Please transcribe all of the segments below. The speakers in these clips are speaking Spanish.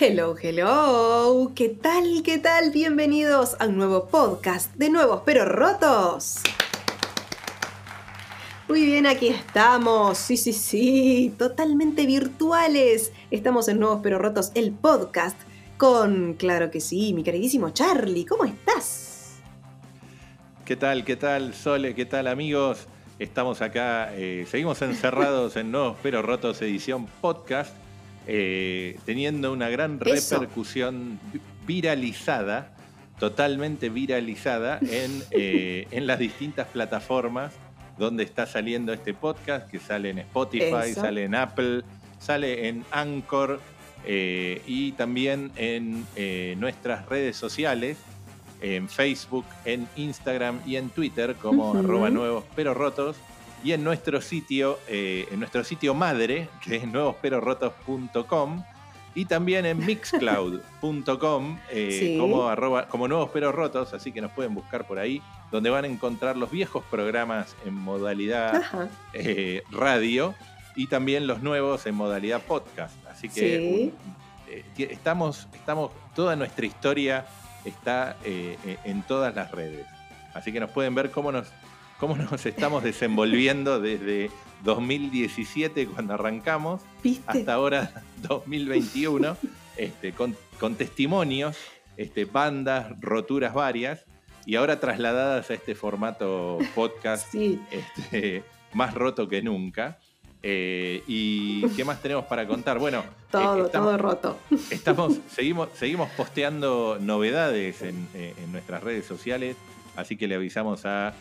Hello, hello. ¿Qué tal? ¿Qué tal? Bienvenidos a un nuevo podcast de Nuevos pero Rotos. Muy bien, aquí estamos. Sí, sí, sí. Totalmente virtuales. Estamos en Nuevos pero Rotos, el podcast. Con, claro que sí, mi queridísimo Charlie. ¿Cómo estás? ¿Qué tal? ¿Qué tal, Sole? ¿Qué tal, amigos? Estamos acá, eh, seguimos encerrados en Nuevos pero Rotos edición podcast eh, teniendo una gran repercusión viralizada, totalmente viralizada en, eh, en, las distintas plataformas donde está saliendo este podcast, que sale en Spotify, sale en Apple, sale en Anchor eh, y también en nuestras redes sociales, en Facebook, en Instagram y en Twitter como arroba nuevos pero rotos y en nuestro sitio, eh, en nuestro sitio madre, que es nuevosperorrotos.com, y también en mixcloud.com eh, como, como Nuevos Rotos, así que nos pueden buscar por ahí, donde van a encontrar los viejos programas en modalidad eh, radio y también los nuevos en modalidad podcast. Así que estamos, estamos, toda nuestra historia está en todas las redes. Así que nos pueden ver cómo nos cómo nos estamos desenvolviendo desde 2017 cuando arrancamos hasta ahora 2021, este, con, testimonios, este, bandas, roturas varias, y ahora trasladadas a este formato podcast este, más roto que nunca. Eh, ¿Y qué más tenemos para contar? Bueno, todo, eh, todo roto. Estamos, seguimos, seguimos posteando novedades en, eh, en nuestras redes sociales, así que le avisamos a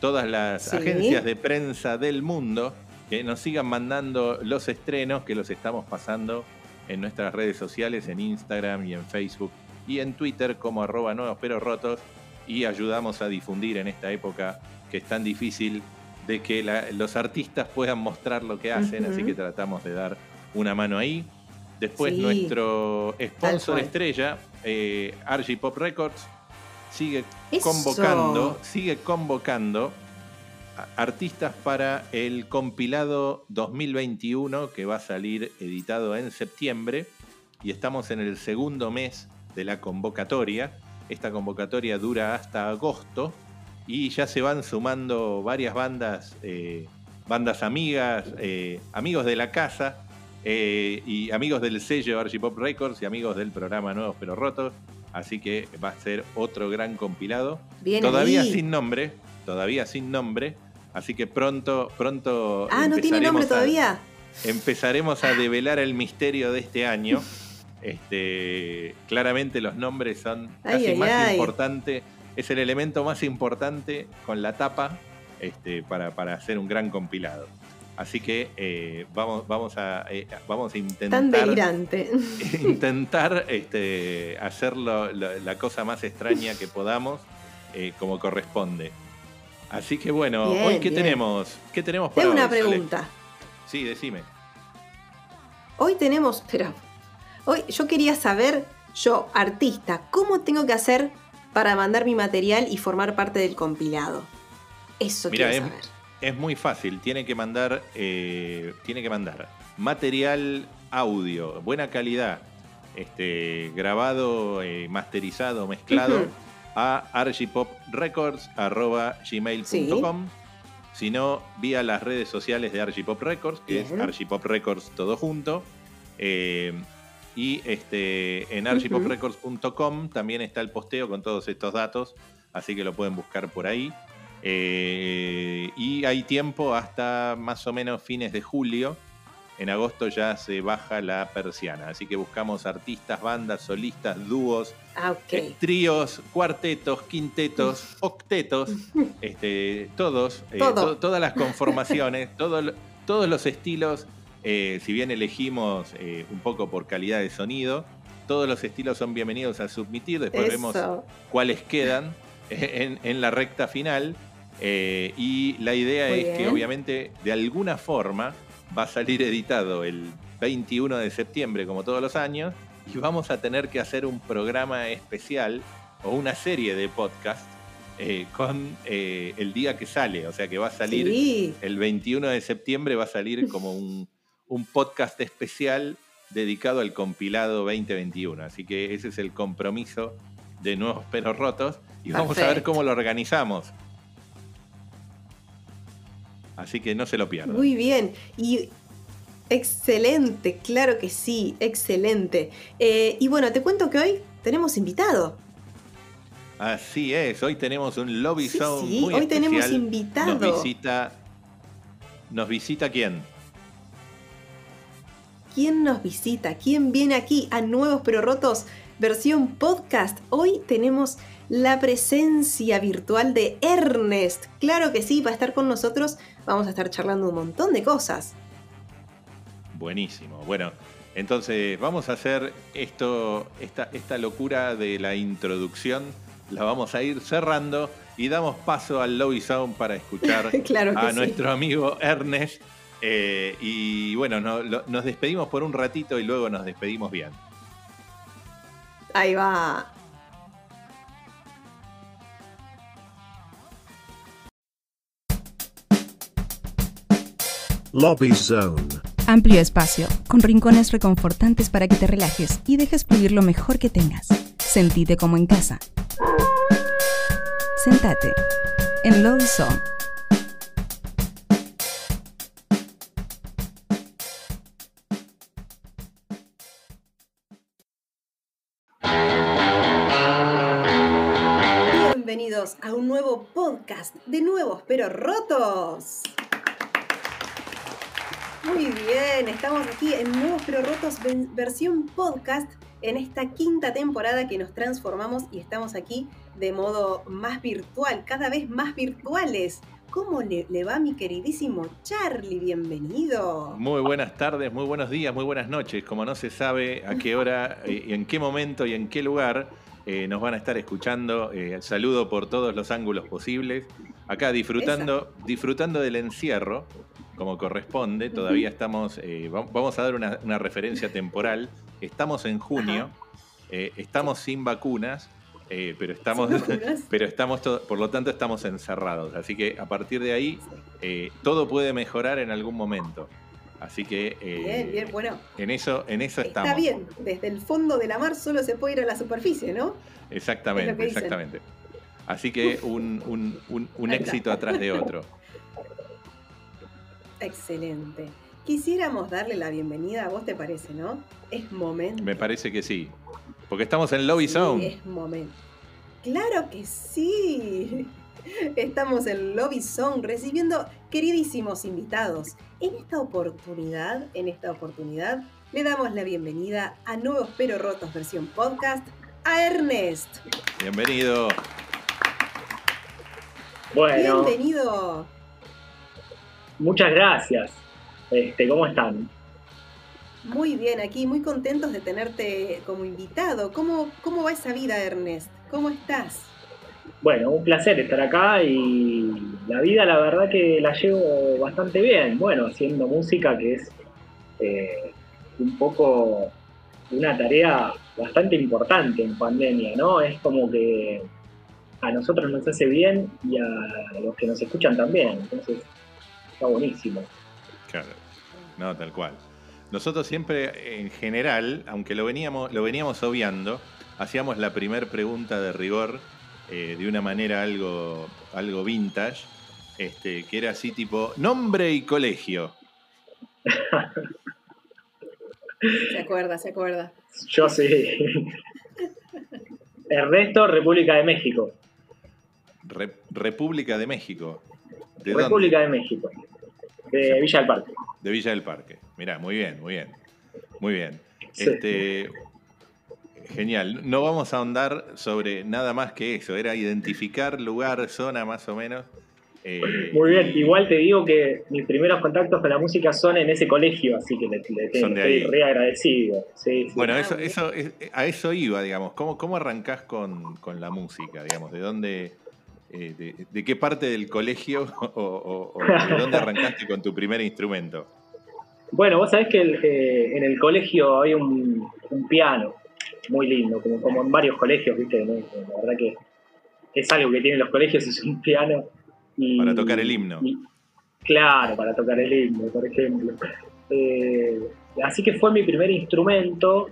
todas las agencias de prensa del mundo que nos sigan mandando los estrenos que los estamos pasando en nuestras redes sociales, en Instagram y en Facebook y en Twitter como arroba nuevos pero rotos y ayudamos a difundir en esta época que es tan difícil de que los artistas puedan mostrar lo que hacen, así que tratamos de dar una mano ahí. Después nuestro sponsor estrella, eh, RG Pop Records, sigue convocando, sigue convocando artistas para el compilado 2021 que va a salir editado en septiembre y estamos en el segundo mes de la convocatoria. Esta convocatoria dura hasta agosto y ya se van sumando varias bandas, eh, bandas amigas, eh, amigos de la casa eh, y amigos del sello Archipop Records y amigos del programa Nuevos Pero Rotos Así que va a ser otro gran compilado. todavía sin nombre, todavía sin nombre. Así que pronto, pronto. Ah, no tiene nombre todavía. empezaremos a develar el misterio de este año. Este, claramente los nombres son casi más importante. Es el elemento más importante con la tapa este, para, para hacer un gran compilado. Así que eh, vamos, vamos, a, eh, vamos a intentar. Tan delirante. Intentar este, hacerlo la cosa más extraña que podamos, eh, como corresponde. Así que bueno, hoy qué tenemos? ¿Qué tenemos para Tengo una pregunta. Sí, decime. Hoy tenemos, pero hoy yo quería saber, yo, artista, ¿cómo tengo que hacer para mandar mi material y formar parte del compilado? Eso quiero saber es muy fácil, tiene que mandar, eh, tiene que mandar material audio, buena calidad, este, grabado, eh, masterizado, mezclado a archipoprecords.gmail.com. Si no, vía las redes sociales de Archipop Records, que es Archipop Records todo junto. Eh, y este, en archipoprecords.com también está el posteo con todos estos datos, así que lo pueden buscar por ahí. Eh, y hay tiempo hasta más o menos fines de julio. En agosto ya se baja la persiana. Así que buscamos artistas, bandas, solistas, dúos, ah, eh, tríos, cuartetos, quintetos, octetos, este, todos, eh, todas las conformaciones, todos los estilos. si bien elegimos un poco por calidad de sonido, todos los estilos son bienvenidos a submitir. Después vemos cuáles quedan en la recta final. Eh, y la idea es que obviamente de alguna forma va a salir editado el 21 de septiembre como todos los años y vamos a tener que hacer un programa especial o una serie de podcast eh, con eh, el día que sale, o sea que va a salir el 21 de septiembre, va a salir como un, podcast especial dedicado al compilado 2021. Así que ese es el compromiso de Nuevos Pelos Rotos y vamos a ver cómo lo organizamos. Así que no se lo pierdan. Muy bien. Y excelente, claro que sí, excelente. Eh, y bueno, te cuento que hoy tenemos invitado. Así es, hoy tenemos un lobby sí, zone sí, muy hoy especial. tenemos invitado. Nos visita. ¿Nos visita quién? ¿Quién nos visita? ¿Quién viene aquí a Nuevos Pero Rotos versión podcast? Hoy tenemos la presencia virtual de Ernest. Claro que sí, va a estar con nosotros. Vamos a estar charlando un montón de cosas. Buenísimo. Bueno, entonces vamos a hacer esto, esta, esta locura de la introducción. La vamos a ir cerrando y damos paso al Lobby Sound para escuchar Claro a sí. nuestro amigo Ernest. Eh, y bueno, no- lo- nos despedimos por un ratito y luego nos despedimos bien. Ahí va. Lobby Zone. Amplio espacio, con rincones reconfortantes para que te relajes y dejes fluir lo mejor que tengas. Sentite como en casa. Sentate en Lobby Zone. Bienvenidos a un nuevo podcast de nuevos pero rotos. Muy bien, estamos aquí en Nuevos pero rotos versión podcast en esta quinta temporada que nos transformamos y estamos aquí de modo más virtual, cada vez más virtuales. ¿Cómo le, le va mi queridísimo Charlie? Bienvenido. Muy buenas tardes, muy buenos días, muy buenas noches. Como no se sabe a qué hora, y en qué momento y en qué lugar eh, nos van a estar escuchando, eh, saludo por todos los ángulos posibles. Acá disfrutando, disfrutando del encierro, como corresponde. Todavía estamos, eh, va- vamos a dar una, una referencia temporal. Estamos en junio, eh, estamos sin vacunas, eh, pero estamos, vacunas. pero estamos, por lo tanto, estamos encerrados. Así que a partir de ahí eh, todo puede mejorar en algún momento. Así que Bien, bien, bueno. en eso, en eso Está estamos. bien, desde el fondo de la mar solo se puede ir a la superficie, ¿no? Exactamente, exactamente. Así que un, un- un- un Ahí está. éxito atrás de otro. Excelente. Quisiéramos darle la bienvenida, a vos te parece, ¿no? Es momento. Me parece que sí. Porque estamos en Lobby Sí, Zone. es momento. Claro que sí. Estamos en Lobby Zone recibiendo queridísimos invitados. En esta oportunidad, en esta oportunidad, le damos la bienvenida a Nuevos Pero Rotos versión podcast a Ernest. Bienvenido. Bueno, Bienvenido. Muchas gracias. Este, ¿Cómo están? Muy bien, aquí muy contentos de tenerte como invitado. ¿Cómo, cómo va esa vida, Ernest? ¿Cómo estás? Bueno, un placer estar acá y la vida la verdad que la llevo bastante bien. Bueno, haciendo música que es eh, un poco una tarea bastante importante en pandemia, ¿no? Es como que a nosotros nos hace bien y a los que nos escuchan también. Entonces, está buenísimo. Claro. No, tal cual. Nosotros siempre, en general, aunque lo veníamos, lo veníamos obviando, hacíamos la primer pregunta de rigor eh, de una manera algo, algo vintage, este, que era así tipo, nombre y colegio. Se acuerda, se acuerda. Yo sí. Ernesto, República de México. Re- República de México. ¿De República dónde? de México. De Villa del Parque. De Villa del Parque. Mirá, muy bien, muy bien. Muy bien. Sí. Este, genial. No vamos a ahondar sobre nada más que eso. Era identificar lugar, zona más o menos. Eh, Muy bien, igual te digo que mis primeros contactos con la música son en ese colegio, así que le, le tengo- Son de estoy ahí. re agradecido. Sí. Bueno, eso, eso, es- a eso iba, digamos. ¿Cómo, cómo arrancás con, con la música, digamos? ¿De dónde, eh, de, de qué parte del colegio o, o- o de dónde arrancaste con tu primer instrumento? Bueno, vos sabés que el, eh, en el colegio hay un, un piano muy lindo, como, como en varios colegios, ¿viste? ¿no? La verdad que es algo que tienen los colegios, es un piano. y- Para tocar el himno. y- claro, para tocar el himno, por ejemplo. Eh, así que fue mi primer instrumento.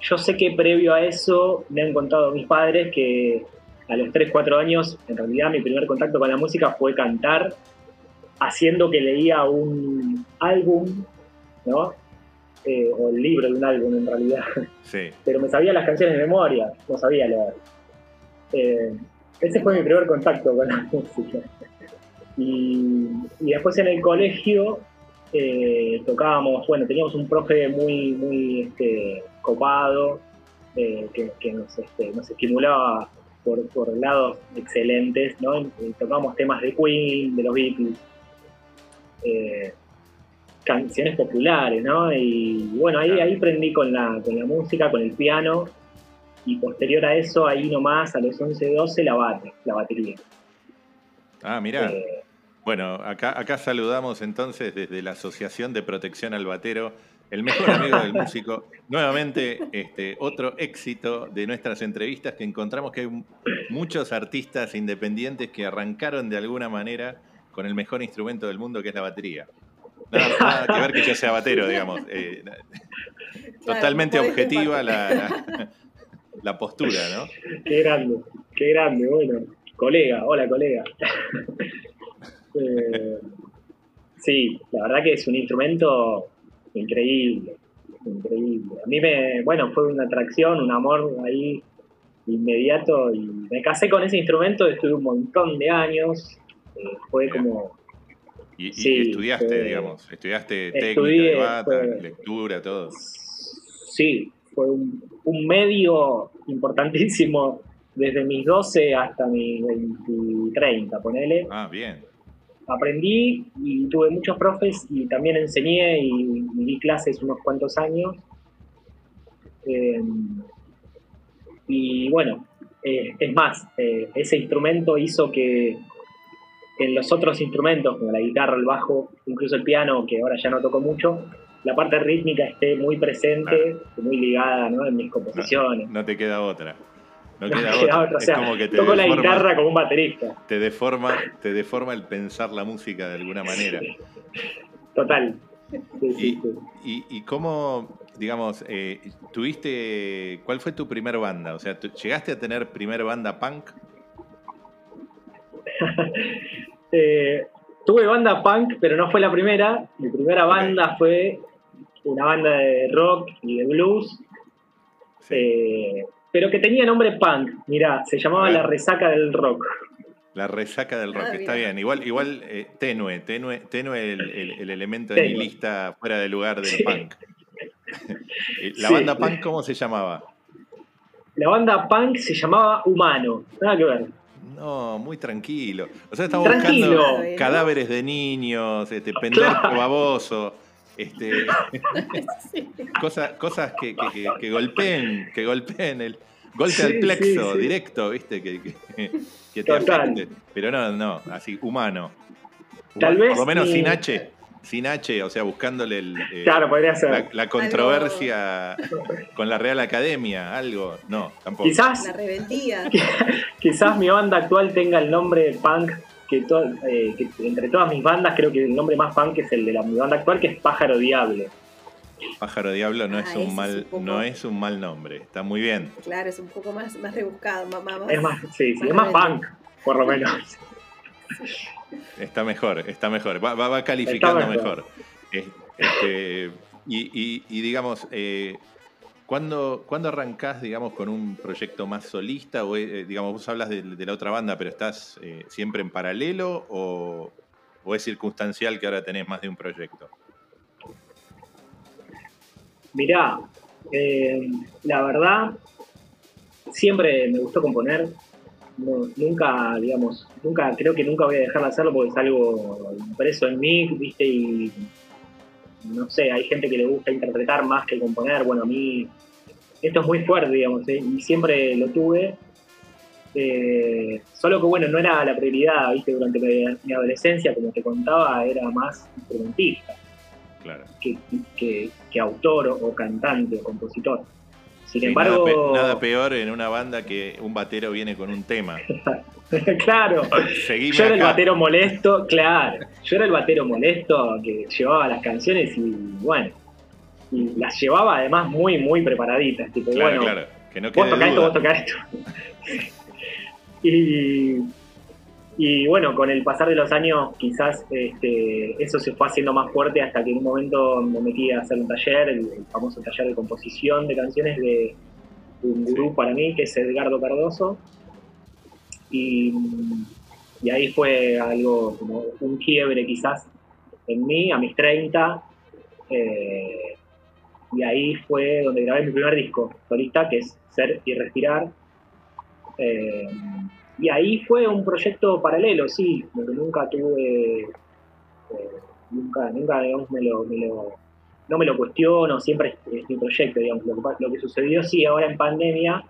Yo sé que previo a eso me han contado mis padres que a los 3, 4 años, en realidad mi primer contacto con la música fue cantar, haciendo que leía un álbum, ¿no? Eh, o el libro de un álbum en realidad. Sí. Pero me sabía las canciones de memoria, no sabía leer. Eh, ese fue mi primer contacto con la música. Y, y después en el colegio eh, tocábamos, bueno, teníamos un profe muy, muy este, copado, que, que nos, este, nos estimulaba por, por lados excelentes, ¿no? Y tocábamos temas de Queen, de los Beatles, eh, canciones populares, ¿no? Y bueno, ahí, ahí prendí con la, con la música, con el piano, y posterior a eso, ahí nomás, a los 11, 12, la bate, la batería. Ah, mira. Eh, Bueno, acá, acá saludamos entonces desde la Asociación de Protección al Batero, el mejor amigo del músico. Nuevamente, este, otro éxito de nuestras entrevistas que encontramos que hay muchos artistas independientes que arrancaron de alguna manera con el mejor instrumento del mundo que es la batería. Nada, nada que ver que yo sea batero, digamos. Eh, totalmente objetiva la- la postura, ¿no? Qué grande, qué grande, bueno. Colega, hola colega. Eh, sí, la verdad que es un instrumento increíble, increíble. A mí me, bueno, fue una atracción, un amor ahí inmediato y me casé con ese instrumento, estuve un montón de años, eh, fue Bien. como, Y, estudiaste, fue- digamos, estudiaste Estudié, técnica bata, fue- lectura, todo. sí, fue un, un medio importantísimo desde mis 12 hasta mis 20, 30, ponele. Ah, bien. Aprendí y tuve muchos profes y también enseñé y, y di clases unos cuantos años. Eh, y bueno, eh, es más, eh, ese instrumento hizo que en los otros instrumentos, como la guitarra, el bajo, incluso el piano, que ahora ya no toco mucho, la parte rítmica esté muy presente, muy ligada ¿no? en mis composiciones. No te queda otra. No No queda me queda otra. otra, o Es sea, como que te toco la deforma, guitarra como un baterista. te deforma, te deforma el pensar la música de alguna manera. Total. Sí, Y, sí. y, y cómo, digamos, eh, tuviste, ¿cuál fue tu primer banda? O sea, ¿tú- ¿llegaste a tener primer banda punk? Eh, tuve banda punk, pero no fue la primera. Mi primera banda fue una banda de rock y de blues, Sí. eh, pero que tenía nombre punk. Mirá, se llamaba. La Resaca del Rock. La resaca del rock, Ah, está bien. Igual, igual eh, tenue, tenue, tenue el, el- el elemento Tenue. nihilista fuera de lugar del Sí. punk. Eh, ¿La Sí. banda punk cómo se llamaba? La banda punk se llamaba Humano. Nada que ver. No, muy tranquilo. O sea, estamos Tranquilo. buscando cadáveres de niños, este, pendejo Claro. baboso, este, cosas, cosas que, que- que- que golpeen, que golpeen el golpe Sí, al plexo sí, sí. directo, viste, que, que- que te Total. afecte. Pero no, no, así, humano. Tal Humano. vez Por lo menos mi- sin H, sin H, o sea, buscándole el, eh, Claro, podría ser. la, la controversia con la Real Academia, algo. No, tampoco. Quizás, La rebeldía. quizás mi banda actual tenga el nombre punk. Que, to- eh, que entre todas mis bandas creo que el nombre más punk es el de la, mi banda actual que es Pájaro Diablo. Pájaro Diablo no Ah, es un es mal, un poco- no es un mal nombre. Está muy bien. Claro, es un poco más, más rebuscado, más, más- Es más, sí, sí, es más punk, por lo menos. Está mejor, está mejor. Va, va- va calificando Está mejor. mejor. Es- este, y, y- y digamos, eh, ¿cuándo, cuándo arrancás, digamos, con un proyecto más solista? O, eh, digamos, vos hablas de, la otra banda, pero ¿estás eh, siempre en paralelo o, o es circunstancial que ahora tenés más de un proyecto? Mirá, eh, la verdad, siempre me gustó componer. Nunca, digamos, nunca, creo que nunca voy a dejar de hacerlo porque es algo impreso en mí, ¿viste? Y no sé, hay gente que le gusta interpretar más que componer. Bueno, a mí esto es muy fuerte, digamos, ¿eh? y siempre lo tuve. Eh, solo que, bueno, no era la prioridad, ¿viste? Durante mi, mi adolescencia, como te contaba, era más instrumentista Claro. que, que- que autor o, o cantante o compositor. Sin embargo. Nada, peor en una banda que un batero viene con un tema. claro. yo era el batero molesto, claro. Yo era el batero molesto que llevaba las canciones y bueno. Y las llevaba además muy, muy preparaditas. Tipo, bueno, claro. Que no vos tocás esto, vos tocás esto. y y bueno, con el pasar de los años quizás este, eso se fue haciendo más fuerte hasta que en un momento me metí a hacer un taller, el, famoso taller de composición de canciones de, un gurú para mí, que es Edgardo Cardoso. Y, ahí fue algo como un quiebre quizás en mí, a mis 30. Eh, y ahí fue donde grabé mi primer disco solista, que es Ser y Respirar. Eh, y ahí fue un proyecto paralelo, sí, porque nunca tuve, eh, nunca, nunca, digamos, me lo, no me lo cuestiono, siempre es, mi proyecto, digamos. Lo que, sucedió, sí, ahora en pandemia,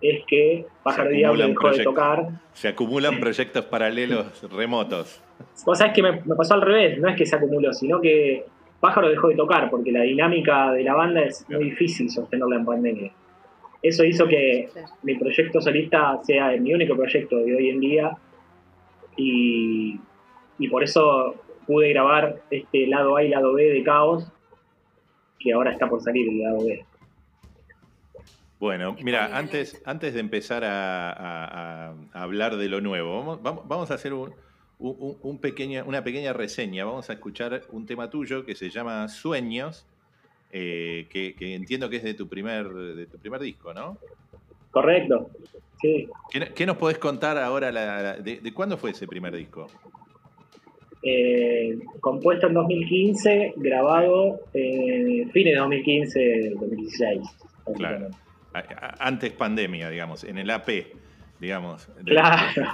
es que Pájaro Diablo dejó de tocar. Se acumulan proyectos paralelos remotos. O sea, es que me, pasó al revés, no es que se acumuló, sino que Pájaro dejó de tocar, porque la dinámica de la banda es muy difícil sostenerla en pandemia. Eso hizo que mi proyecto solista sea mi único proyecto de hoy en día y, por eso pude grabar este lado A y lado B de Caos, que ahora está por salir el lado B. Bueno, mira, antes, antes de empezar a, hablar de lo nuevo, vamos, a hacer un, un pequeña, una pequeña reseña. Vamos a escuchar un tema tuyo que se llama Sueños eh, que, entiendo que es de tu primer, de tu primer disco, ¿no? Correcto, sí. ¿Qué, nos podés contar ahora de, cuándo fue ese primer disco? Eh, compuesto en 2015, grabado en fines de 2015, 2016. Claro. Antes pandemia, digamos, en el AP digamos,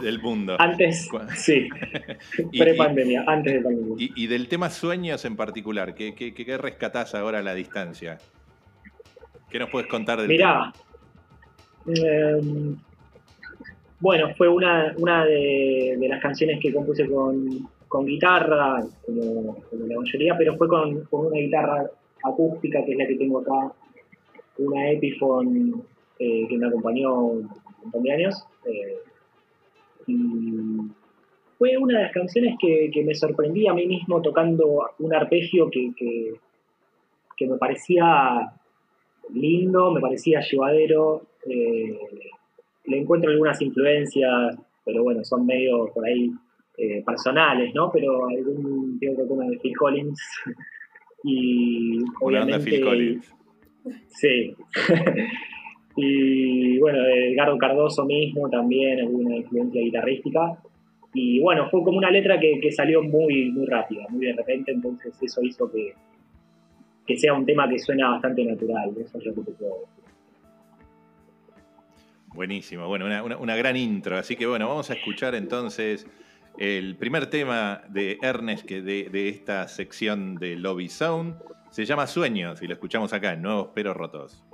del, mundo. Antes, sí, pre-pandemia, antes de pandemia. Y, del tema sueños en particular, ¿qué, qué, rescatás ahora a la distancia? ¿Qué nos puedes contar del Mirá, em, bueno, fue una, una de, las canciones que compuse con, guitarra, como, la mayoría, pero fue con, una guitarra acústica, que es la que tengo acá, una Epiphone eh, que me acompañó un montón de años. Eh, y fue una de las canciones que, me sorprendí a mí mismo tocando un arpegio que, que, me parecía lindo, me parecía llevadero. Eh, le encuentro algunas influencias, pero bueno, son medio por ahí eh, personales, ¿no? Pero algún, que una de Phil Collins. y obviamente. Phil Collins. Sí. Y bueno, Edgardo Cardoso mismo también, alguna influencia guitarrística. Y bueno, fue como una letra que, salió muy, muy rápida, muy de repente, entonces eso hizo que, que sea un tema que suena bastante natural, eso es lo que te puedo decir. Buenísimo, bueno, una, gran intro, así que bueno, vamos a escuchar entonces el primer tema de Ernest que de, de esta sección de Lobby Sound, se llama Sueños y lo escuchamos acá en Nuevos Pero Rotos.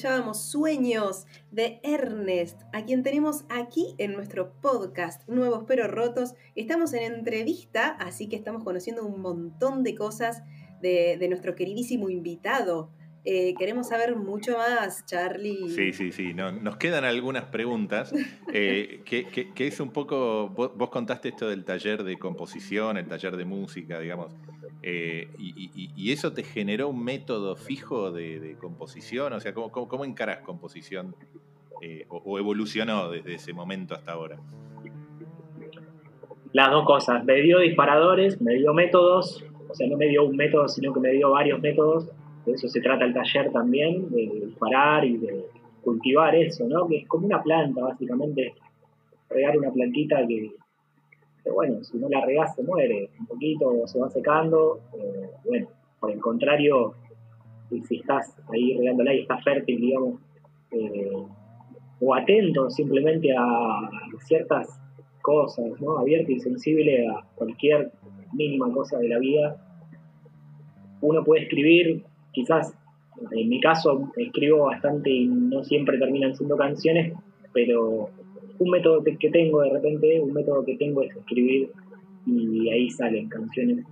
Escuchábamos Sueños de Ernest, a quien tenemos aquí en nuestro podcast Nuevos pero Rotos. Estamos en entrevista, así que estamos conociendo un montón de cosas de, de nuestro queridísimo invitado. Eh, queremos saber mucho más, Charlie. Sí, sí, sí. nos quedan algunas preguntas. Eh, que, es un poco. Vos, contaste esto del taller de composición, el taller de música, digamos. Eh, y, eso te generó un método fijo de, composición? O sea, ¿cómo, cómo, encaras composición? O, evolucionó desde ese momento hasta ahora? Las dos cosas. Me dio disparadores, me dio métodos. O sea, no me dio un método, sino que me dio varios métodos eso se trata el taller también, de disparar y de cultivar eso, ¿no? Que es como una planta, básicamente, regar una plantita que, bueno, si no la regas se muere, un poquito se va secando, eh, bueno, por el contrario, si estás ahí regándola y estás fértil, digamos, eh, o atento simplemente a ciertas cosas, ¿no? Abierto y sensible a cualquier mínima cosa de la vida, uno puede escribir quizás en mi caso escribo bastante y no siempre terminan siendo canciones, pero un método que tengo de repente, un método que tengo es escribir y ahí salen canciones.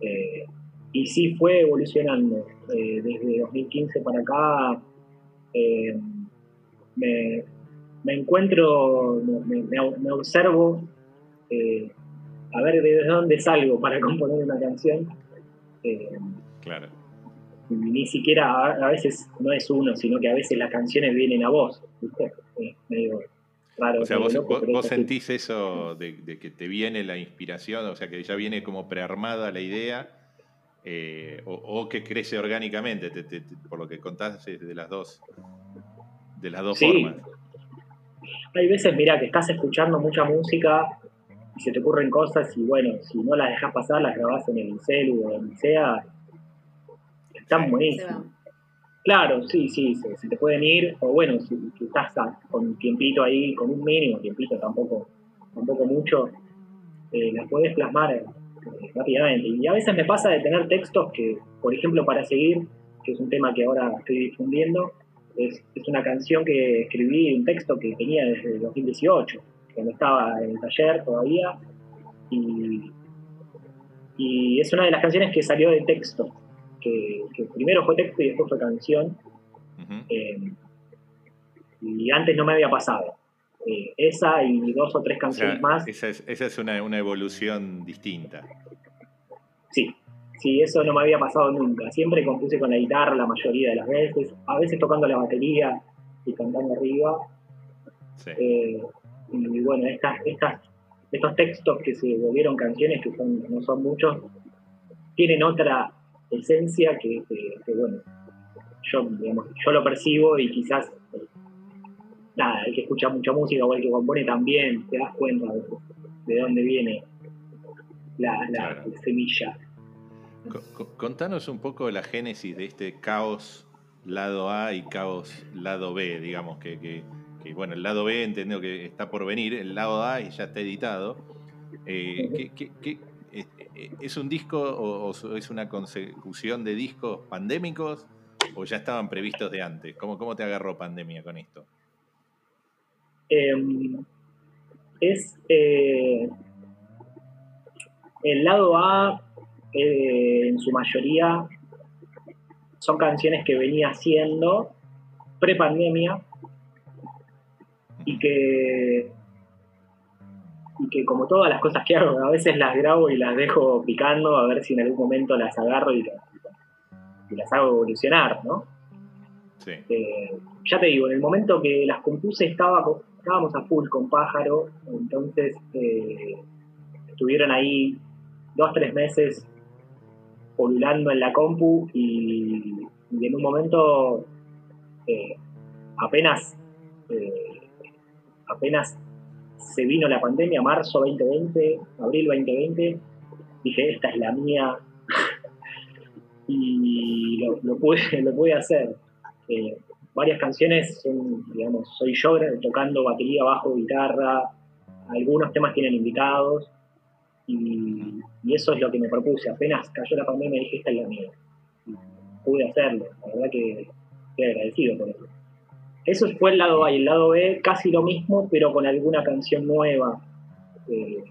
Eh, y sí fue evolucionando. Eh, desde 2015 para acá eh, me, encuentro, me, observo a ver desde dónde salgo para componer una canción. claro ni siquiera a, veces no es uno, sino que a veces las canciones vienen a vos, ¿viste? medio raro. O sea, vos, sentís eso de, que te viene la inspiración, o sea, que ya viene como prearmada la idea, eh, o, que crece orgánicamente, por lo que contás de las dos, de las dos formas. Hay veces, mira, que estás escuchando mucha música y se te ocurren cosas y bueno, si no las dejas pasar, las grabás en el celu o donde sea están buenísimos. Claro, sí, sí, se, te pueden ir, o bueno, si, estás con un tiempito ahí, con un mínimo tiempito, tampoco, tampoco mucho, eh, las puedes plasmar eh, rápidamente. Y a veces me pasa de tener textos que, por ejemplo, para seguir, que es un tema que ahora estoy difundiendo, es, es una canción que escribí, un texto que tenía desde 2018, cuando estaba en el taller todavía, y, y es una de las canciones que salió de texto que, primero fue texto y después fue canción. Eh, y antes no me había pasado. Eh, esa y dos o tres canciones más. Esa es, esa es una, una, evolución distinta. Sí, sí, eso no me había pasado nunca. Siempre compuse con la guitarra la mayoría de las veces, a veces tocando la batería y cantando arriba. Eh, y bueno, estas, estas, estos textos que se volvieron canciones, que son, no son muchos, tienen otra, esencia que, bueno, yo, yo lo percibo y quizás, nada, el que escucha mucha música o el que compone también, te das cuenta de, dónde viene la, semilla. Contanos un poco la génesis de este caos lado A y caos lado B, digamos que, bueno, el lado B entiendo que está por venir, el lado A ya está editado. Eh, ¿qué, ¿Es un disco o, es una consecución de discos pandémicos o ya estaban previstos de antes? ¿Cómo, cómo te agarró pandemia con esto? Em, es eh, el lado A, eh, en su mayoría, son canciones que venía haciendo pre-pandemia y que y que como todas las cosas que hago, a veces las grabo y las dejo picando a ver si en algún momento las agarro y, las hago evolucionar, ¿no? Sí. Eh, ya te digo, en el momento que las compuse estaba, estábamos a full con Pájaro, entonces eh, estuvieron ahí dos, tres meses polulando en la compu y, en un momento eh, apenas apenas se vino la pandemia, marzo 2020, abril 2020, dije, esta es la mía y lo, pude, lo pude hacer. Eh, varias canciones son, digamos, soy yo tocando batería, bajo, guitarra, algunos temas tienen invitados y, eso es lo que me propuse. Apenas cayó la pandemia dije, esta es la mía. pude hacerlo, la verdad que estoy agradecido por eso. Eso fue el lado A y el lado B casi lo mismo, pero con alguna canción nueva. Eh,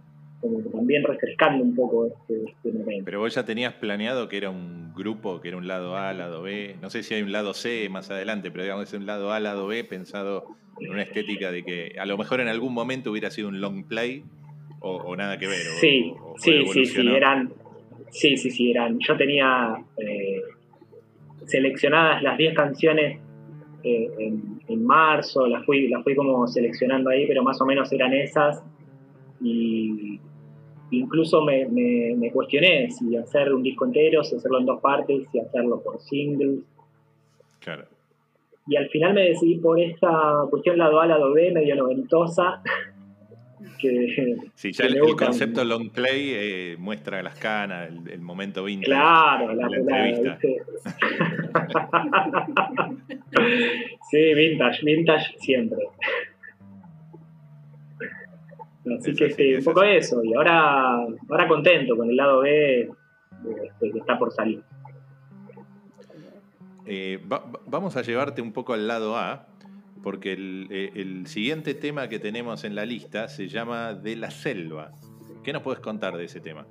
como también refrescando un poco este, este, momento. Pero vos ya tenías planeado que era un grupo, que era un lado A, lado B. No sé si hay un lado C más adelante, pero digamos es un lado A, lado B, pensado en una estética de que a lo mejor en algún momento hubiera sido un long play o, nada que ver. Sí, sí, sí, sí, eran. Sí, sí, sí, eran. Yo tenía eh, seleccionadas las 10 canciones eh, en, marzo, las fui, las fui como seleccionando ahí, pero más o menos eran esas. Y incluso me, me, cuestioné si hacer un disco entero, si hacerlo en dos partes, si hacerlo por singles. Claro. Y al final me decidí por esta cuestión lado A, lado B, medio noventosa. Que, sí, ya el, concepto long play eh, muestra las canas, el, momento vintage. Claro, la, entrevista. sí, vintage, vintage siempre. Así que sí, un poco eso. Y ahora, ahora contento con el lado B este, que está por salir. Eh, vamos a llevarte un poco al lado A, porque eh, el, siguiente tema que tenemos en la lista se llama De la Selva. ¿Qué nos puedes contar de ese tema?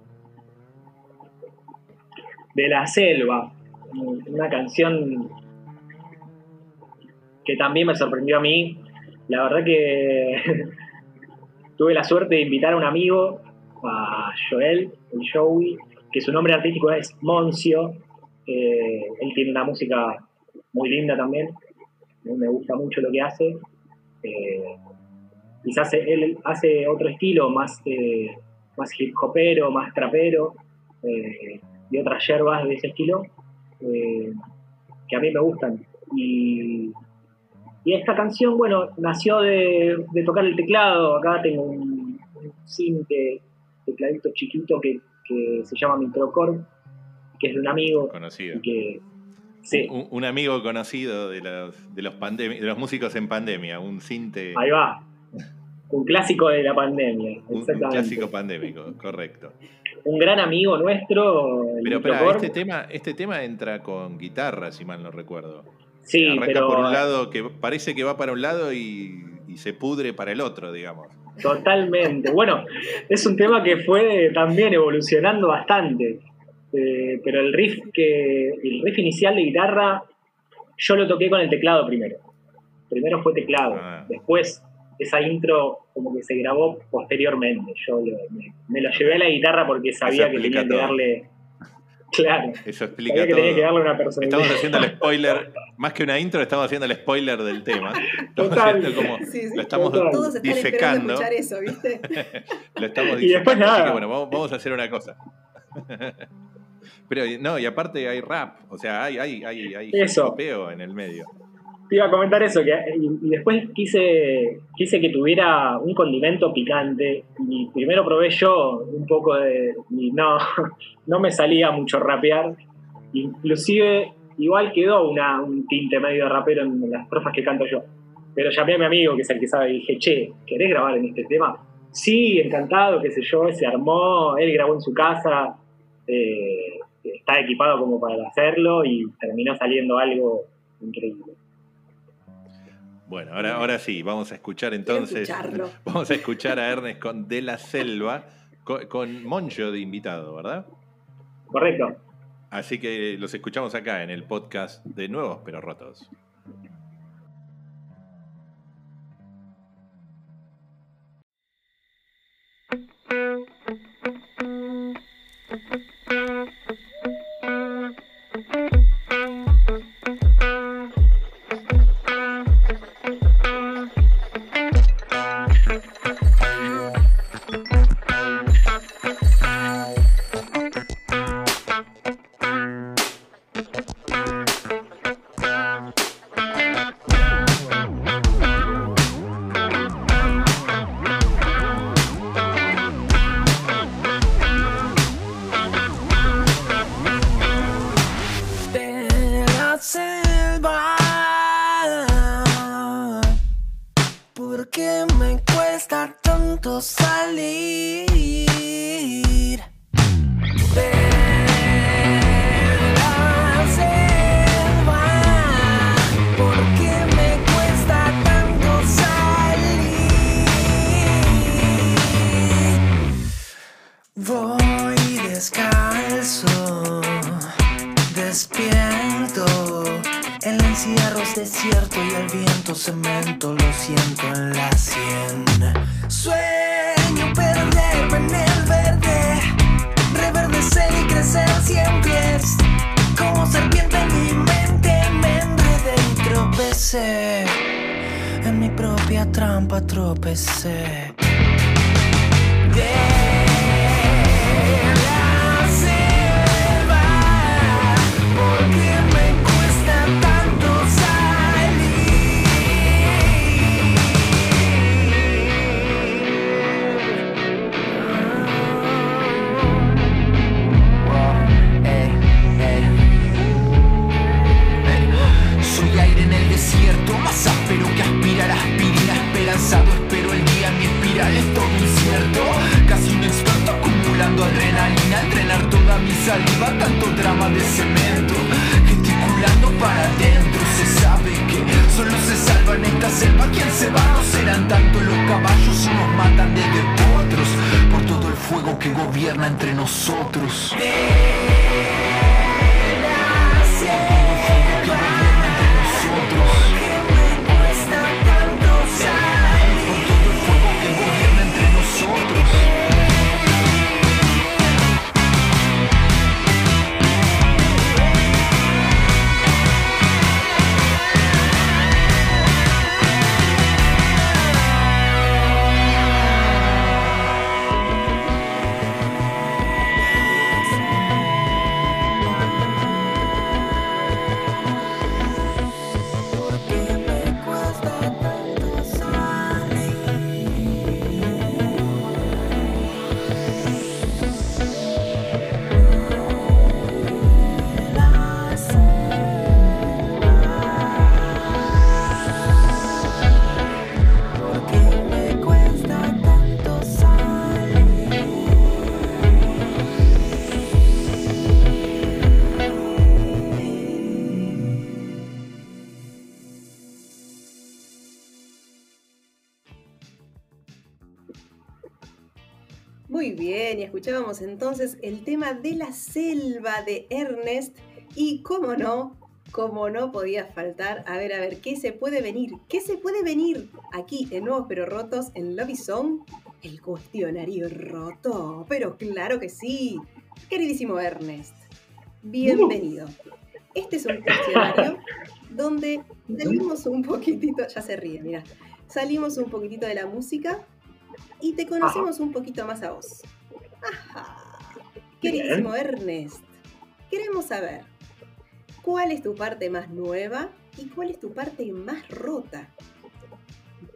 De la Selva, una canción que también me sorprendió a mí. La verdad que tuve la suerte de invitar a un amigo, a Joel, el Joey, que su nombre artístico es Moncio. Eh, él tiene una música muy linda también. Me gusta mucho lo que hace. Eh, quizás él hace otro estilo, más, eh, más hip hopero, más trapero, y otras yerbas de ese estilo, que a mí me gustan. Y y esta canción, bueno, nació de, tocar el teclado. Acá tengo un, un tecladito chiquito que, se llama Microcore, que es de un amigo. Conocido. Que, un, amigo conocido de los, de, los de los músicos en pandemia, un cinte. Ahí va. Un clásico de la pandemia. Un, clásico pandémico, correcto. Un gran amigo nuestro. Pero, este tema, este tema entra con guitarra, si mal no recuerdo. Sí, Arranca por un lado que parece que va para un lado y, se pudre para el otro, digamos. Totalmente. Bueno, es un tema que fue también evolucionando bastante. Eh, pero el riff que. El riff inicial de guitarra, yo lo toqué con el teclado primero. Primero fue teclado. Ah. Después, esa intro como que se grabó posteriormente. Yo me, lo llevé a la guitarra porque sabía que tenía que darle Claro. Eso explica todo. estamos haciendo el spoiler, más que una intro, estamos haciendo el spoiler del tema. Total. Como, lo estamos Todos disecando. escuchar eso, ¿viste? lo estamos y después nada. Que, bueno, vamos, a hacer una cosa. Pero no, y aparte hay rap, o sea, hay, hay, hay, hay en el medio. Te iba a comentar eso, que, y, después quise, quise que tuviera un condimento picante, y primero probé yo un poco de, y no, no me salía mucho rapear, inclusive igual quedó una, un tinte medio rapero en las profas que canto yo, pero llamé a mi amigo, que es el que sabe, y dije, che, ¿querés grabar en este tema? Sí, encantado, qué sé yo, se armó, él grabó en su casa, eh, está equipado como para hacerlo, y terminó saliendo algo increíble. Bueno, ahora, ahora sí, vamos a escuchar entonces. Vamos a escuchar a Ernest con De la Selva, con, Moncho de invitado, ¿verdad? Correcto. Así que los escuchamos acá en el podcast de Nuevos pero Rotos. se e mi propria trampa tropesse adrenalina, entrenar toda mi saliva, tanto drama de cemento, gesticulando para adentro, se sabe que solo se salva en esta selva, quien se va no serán tanto los caballos y nos matan desde potros, por todo el fuego que gobierna entre nosotros. Escuchábamos entonces el tema de la selva de Ernest. Y cómo no, cómo no podía faltar, a ver, a ver, ¿qué se puede venir? ¿Qué se puede venir aquí en Nuevos Pero Rotos en Lobby Song? El cuestionario roto. Pero claro que sí. Queridísimo Ernest, bienvenido. Este es un cuestionario donde salimos un poquitito, ya se ríe, mira, salimos un poquitito de la música y te conocemos un poquito más a vos. Queridísimo Ernest, queremos saber cuál es tu parte más nueva y cuál es tu parte más rota.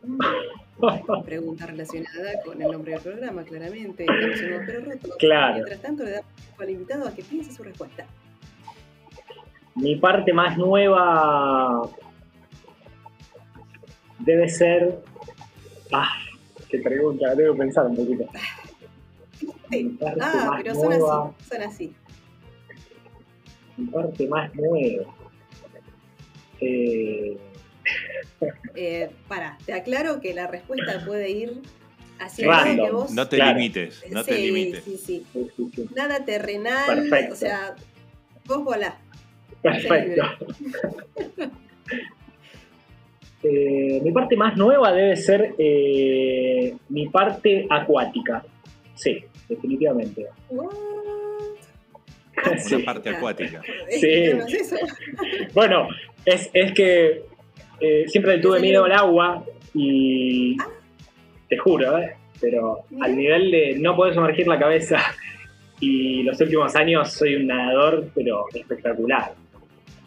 Pregunta relacionada con el nombre del programa, claramente. Pero rotos. Claro. Mientras tanto, le damos al invitado a que piense su respuesta. Mi parte más nueva debe ser. Ah, qué pregunta, que pensar un poquito. Ah, más pero son nueva, así, son así. Mi parte más nueva. Eh, Eh, para, te aclaro que la respuesta puede ir hacia Random. que vos. No te Claro. limites, no te limites. sí, sí. Nada terrenal, Perfecto. o sea, vos volá. Perfecto. Eh, mi parte más nueva debe ser eh, mi parte acuática. Sí, definitivamente. What? Sí. Una parte acuática. Sí. Bueno, es, es que eh, siempre le tuve miedo al agua y te juro, ¿eh? pero al nivel de no poder sumergir la cabeza y los últimos años soy un nadador, pero espectacular.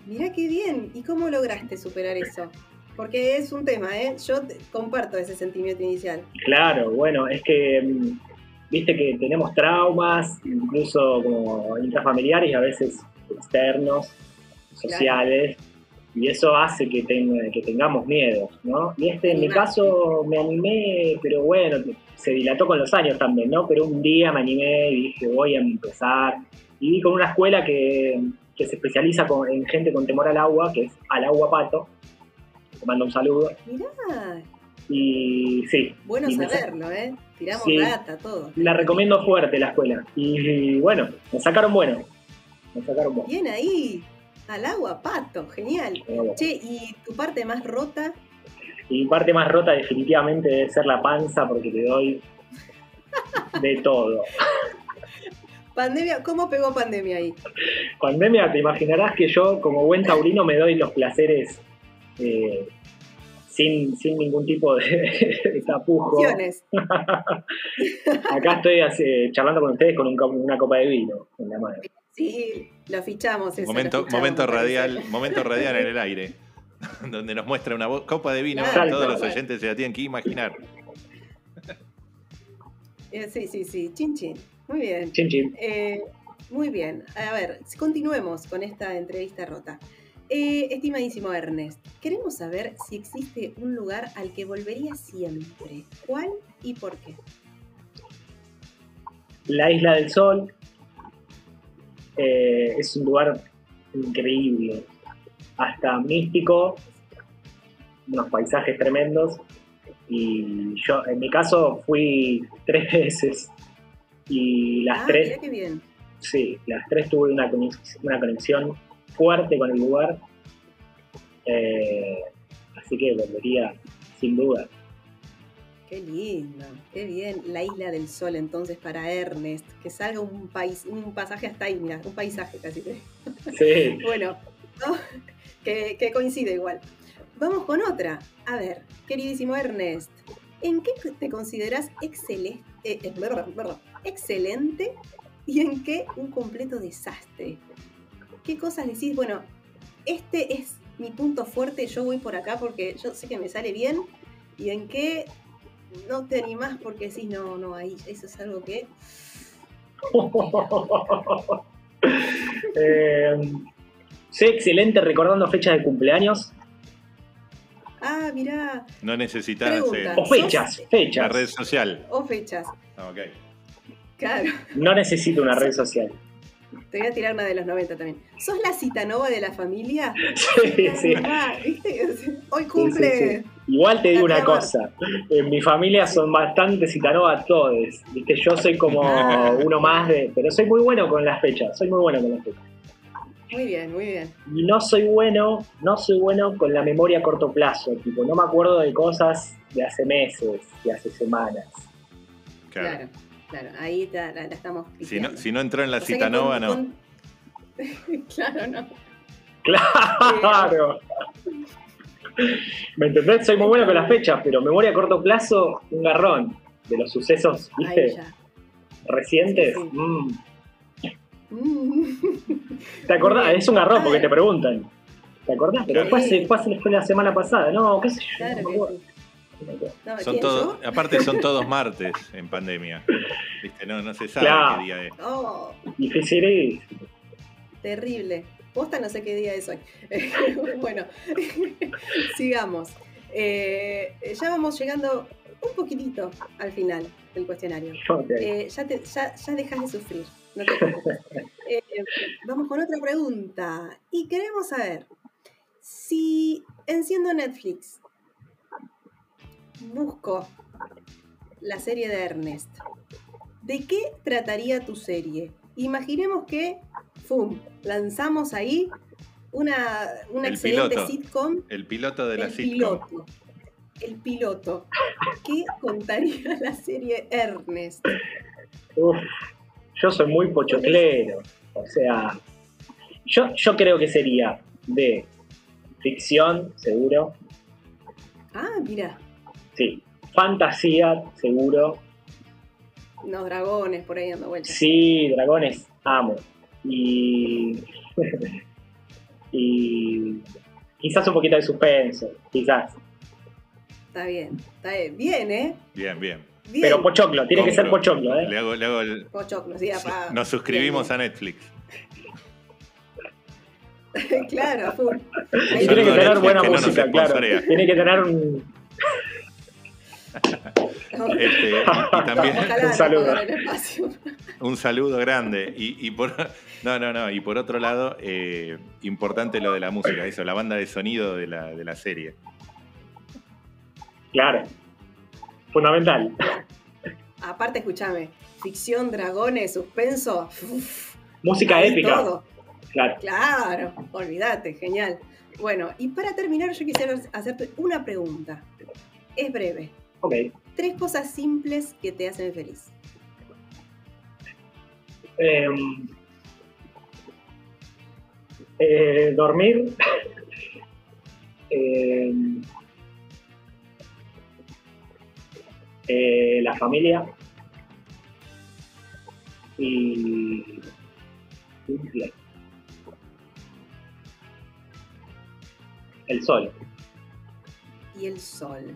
Mirá qué bien. ¿Y cómo lograste superar eso? Porque es un tema, ¿eh? Yo comparto ese sentimiento inicial. Claro, bueno, es que mm, viste que tenemos traumas, incluso como intrafamiliares y a veces externos, sociales, y eso hace que, ten- que tengamos miedos, ¿no? Y este, en mi caso, me animé, pero bueno, se dilató con los años también, ¿no? Pero un día me animé y dije, voy a empezar. Y vi con una escuela que, que se especializa con- en gente con temor al agua, que es Al Agua Pato. Te mando un saludo. Mirá. Y sí. Bueno y saberlo, ¿eh? Tiramos Sí. data, todo. La recomiendo fuerte la escuela. Y, bueno, me sacaron bueno. Me sacaron bueno. Bien ahí. Al agua, pato, genial. Che, ¿y tu parte más rota? Y mi parte más rota definitivamente debe ser la panza porque te doy de todo. Pandemia, ¿cómo pegó pandemia ahí? Pandemia, te imaginarás que yo como buen taurino me doy los placeres eh, sin, sin ningún tipo de, de tapujo. Acá estoy hace- charlando con ustedes con un co- una copa de vino en la mano. Sí, lo fichamos. Eso, lo Momento, fichamos, momento radial, momento radial en el aire. Donde nos muestra una copa de vino. Claro, todos los oyentes se la tienen que imaginar. Eh, sí, sí, sí. Chin, chin. Muy bien. Chin chin. Eh, muy bien. A ver, continuemos con esta entrevista rota. Eh, estimadísimo Ernest, queremos saber si existe un lugar al que volvería siempre. ¿Cuál y por qué? La Isla del Sol eh, es un lugar increíble, hasta místico, unos paisajes tremendos. Y yo, en mi caso, fui tres veces y las ah, tres, mira qué bien. sí, las tres tuve una conexión fuerte con el lugar. Eh, así que volvería sin duda. Qué lindo, qué bien. La isla del sol entonces para Ernest. Que salga un país, un pasaje hasta ahí, mira, un paisaje casi. Sí. Bueno, ¿no? que, que coincide igual. Vamos con otra. A ver, queridísimo Ernest, ¿en qué te consideras excelente, excelente y en qué un completo desastre? ¿Qué cosas decís? Bueno, este es mi punto fuerte, yo voy por acá porque yo sé que me sale bien y en qué no te animás porque decís, no, no, ahí eso es algo que... Eh, soy excelente recordando fechas de cumpleaños Ah, mirá, No necesitas Pregunta. o fechas, la fechas. red social. o fechas. Ah, ok. Claro. No necesito una red social. Te voy a tirar una de los 90 también. ¿Sos la citanova de la familia? Sí, sí. Ah, ¿viste? Hoy Sí, cumple. sí, sí. Igual te digo una cosa, en mi familia son bastante citanova todos, viste, yo soy como Ah. uno más de, pero soy muy bueno con las fechas, soy muy bueno con las fechas. Muy bien, muy bien. Y no soy bueno, no soy bueno con la memoria a corto plazo, tipo, no me acuerdo de cosas de hace meses, de hace semanas. Claro. Claro, claro. Ahí la, la estamos Si no, si no entró en la O citanova, con- no. con- claro, no. Claro. ¿Me entendés? Soy muy bueno con las fechas, pero memoria a corto plazo, un garrón. De los sucesos, ¿viste? Recientes. Sí, sí. mm. Mm. ¿Te acordás? Es un garrón porque ver. te preguntan. ¿Te acordás? Pero Sí. fue, hace- fue la semana pasada. No, qué sé yo. Claro no No, Son ¿quién, todos, aparte son todos martes en pandemia. ¿Viste? No, no se sabe Claro. qué día es. Oh, Difícil es. terrible. Posta no sé qué día es hoy. bueno, sigamos. Eh, ya vamos llegando un poquitito al final del cuestionario. Eh, ya, te- ya, ya dejas de sufrir, no te preocupes. Eh, vamos con otra pregunta. Y queremos saber si enciendo Netflix, busco la serie de Ernest, ¿de qué trataría tu serie? Imaginemos que, ¡fum!, lanzamos ahí una, una El excelente piloto. sitcom El piloto de la el sitcom. piloto. El piloto. ¿Qué contaría la serie Ernest? Uf, yo soy muy pochoclero. O sea, yo, yo creo que sería de ficción, seguro. Ah, mira, Sí. Fantasía, seguro. unos dragones por ahí dando vueltas. Sí, dragones, amo. Y. y. Quizás un poquito de suspenso, quizás. Está bien, está bien. Bien, ¿eh? Bien, bien. Bien. Pero pochoclo, tiene que ser pochoclo, ¿eh? Le hago, le hago el- Pochoclo, sí, apa. Nos suscribimos Bien, a Netflix. claro, full. Tiene que tener Netflix buena que no nos música, claro. Tiene que tener un. Este, y también Ojalá Un saludo. un grande. Y, y por no, no, no. Y por otro lado, eh, importante lo de la música, eso, la banda de sonido de la, de la serie. Claro. Fundamental. Aparte, escúchame, ficción, dragones, suspenso. uf, Música épica. todo. Claro. Claro, olvídate, genial. Bueno, y para terminar, yo quisiera hacerte una pregunta. Es breve. Ok. Tres cosas simples que te hacen feliz. Em, eh, dormir. Em, eh, la familia. Y. simple. El sol. Y el sol.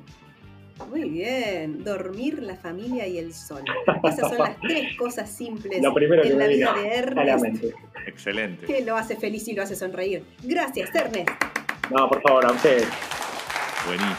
Muy bien. Dormir, la familia y el sol. Esas son las tres cosas simples que en la me vida de Ernest. Excelente. que lo hace feliz y lo hace sonreír. Gracias, Ernest. No, por favor, a ustedes. Buenísimo.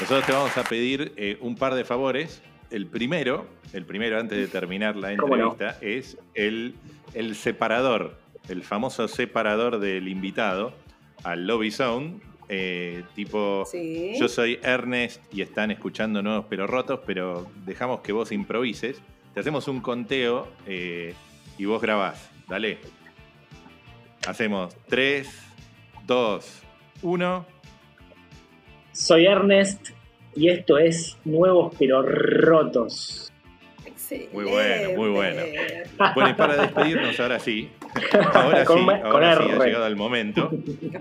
Nosotros te vamos a pedir eh, un par de favores. El primero, el primero antes de terminar la entrevista, es el, el separador, el famoso separador del invitado al lobby zone. Eh, tipo, Sí. yo soy Ernest y están escuchando nuevos pero rotos, pero dejamos que vos improvises. Te hacemos un conteo eh, y vos grabás. Dale. Hacemos 3, 2, 1. Soy Ernest y esto es Nuevos pero Rotos. Excelente. Muy bueno, muy bueno. Bueno, y para despedirnos, ahora sí. Ahora sí, me- con ahora sí ha llegado el momento.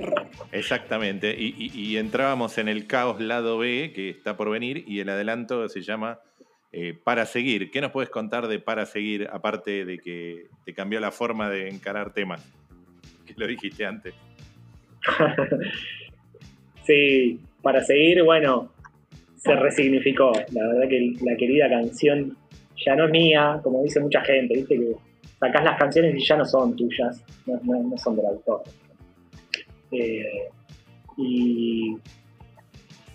Exactamente. Y, y- y entrábamos en el caos lado B, que está por venir, y el adelanto se llama eh, Para Seguir. ¿Qué nos puedes contar de Para Seguir, aparte de que te cambió la forma de encarar temas? Que lo dijiste antes. Sí, para seguir, bueno, se resignificó. La verdad que la querida canción ya no es mía, como dice mucha gente, viste que sacás las canciones y ya no son tuyas, no, son del autor. Eh, y,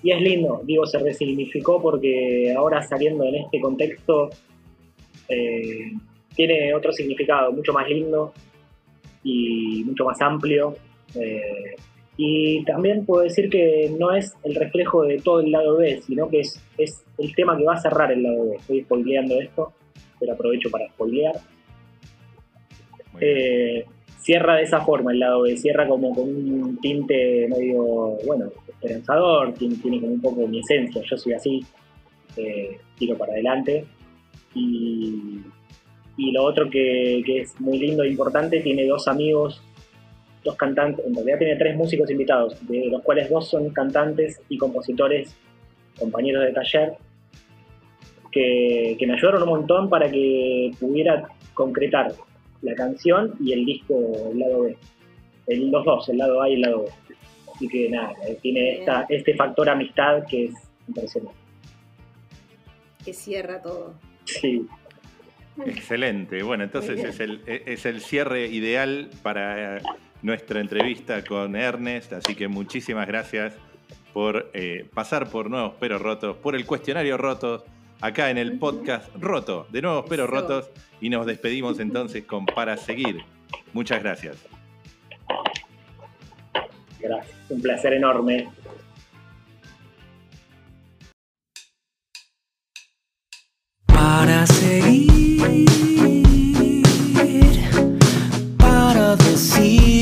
y es lindo, digo, se resignificó porque ahora saliendo en este contexto eh, tiene otro significado, mucho más lindo y mucho más amplio. eh, y también puedo decir que no es el reflejo de todo el lado B, sino que es, es el tema que va a cerrar el lado B. Estoy spoileando esto, pero aprovecho para spoilear. Eh, cierra de esa forma el lado B, cierra como con un tinte medio, bueno, esperanzador, tiene, como un poco mi esencia, yo soy así, eh, tiro para adelante. Y, y lo otro que, que es muy lindo e importante, tiene dos amigos, dos cantantes, en realidad tiene tres músicos invitados, de los cuales dos son cantantes y compositores, compañeros de taller, que, que me ayudaron un montón para que pudiera concretar la canción y el disco, el lado B. El, los dos, el lado A y el lado B. Así que nada, eh, tiene esta, este factor amistad que es impresionante. Que cierra todo. Sí, Excelente. Bueno, entonces es el, es el cierre ideal para eh, nuestra entrevista con Ernest. Así que muchísimas gracias por eh, pasar por Nuevos Pero Rotos, por el cuestionario Rotos, acá en el podcast Roto, de Nuevos Pero Eso. Rotos. Y nos despedimos entonces con Para Seguir. Muchas gracias. gracias. Un placer enorme. para seguir, para decir,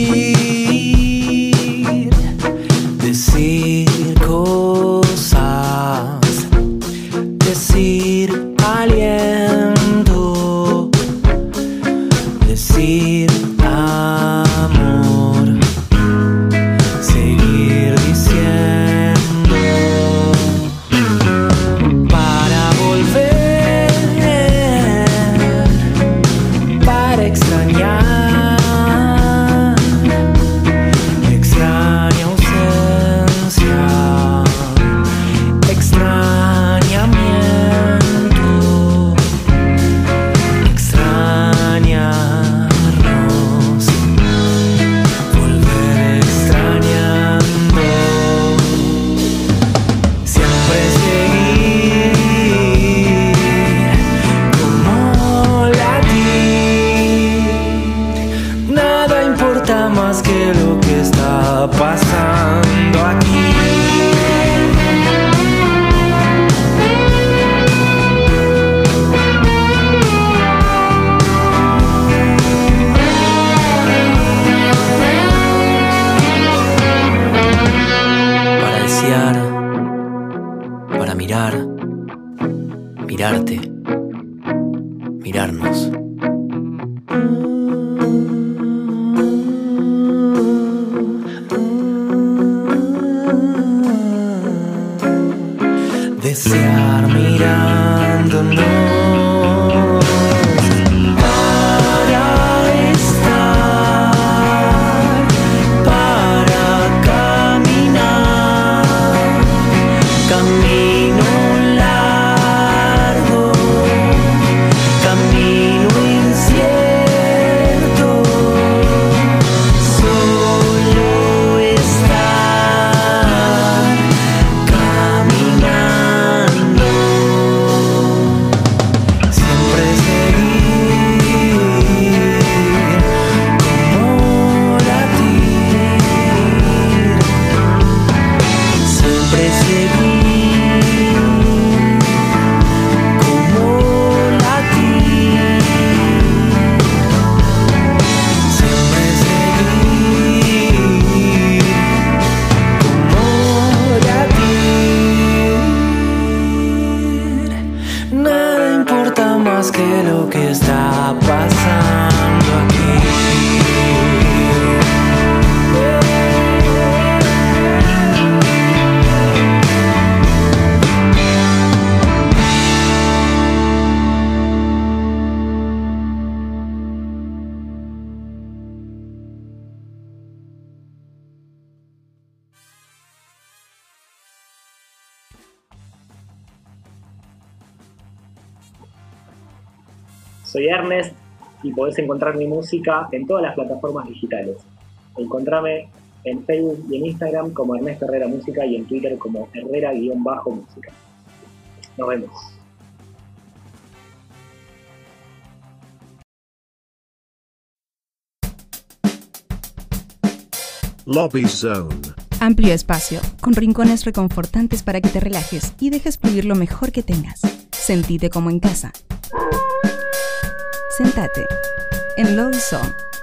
soy Ernest y podés encontrar mi música en todas las plataformas digitales. Encontrame en Facebook y en Instagram como Ernesto Herrera Música y en Twitter como Herrera-Música. Nos vemos. Lobby Zone. Amplio espacio, con rincones reconfortantes para que te relajes y dejes fluir lo mejor que tengas. Sentite como en casa. Sentate en Lobby Zone.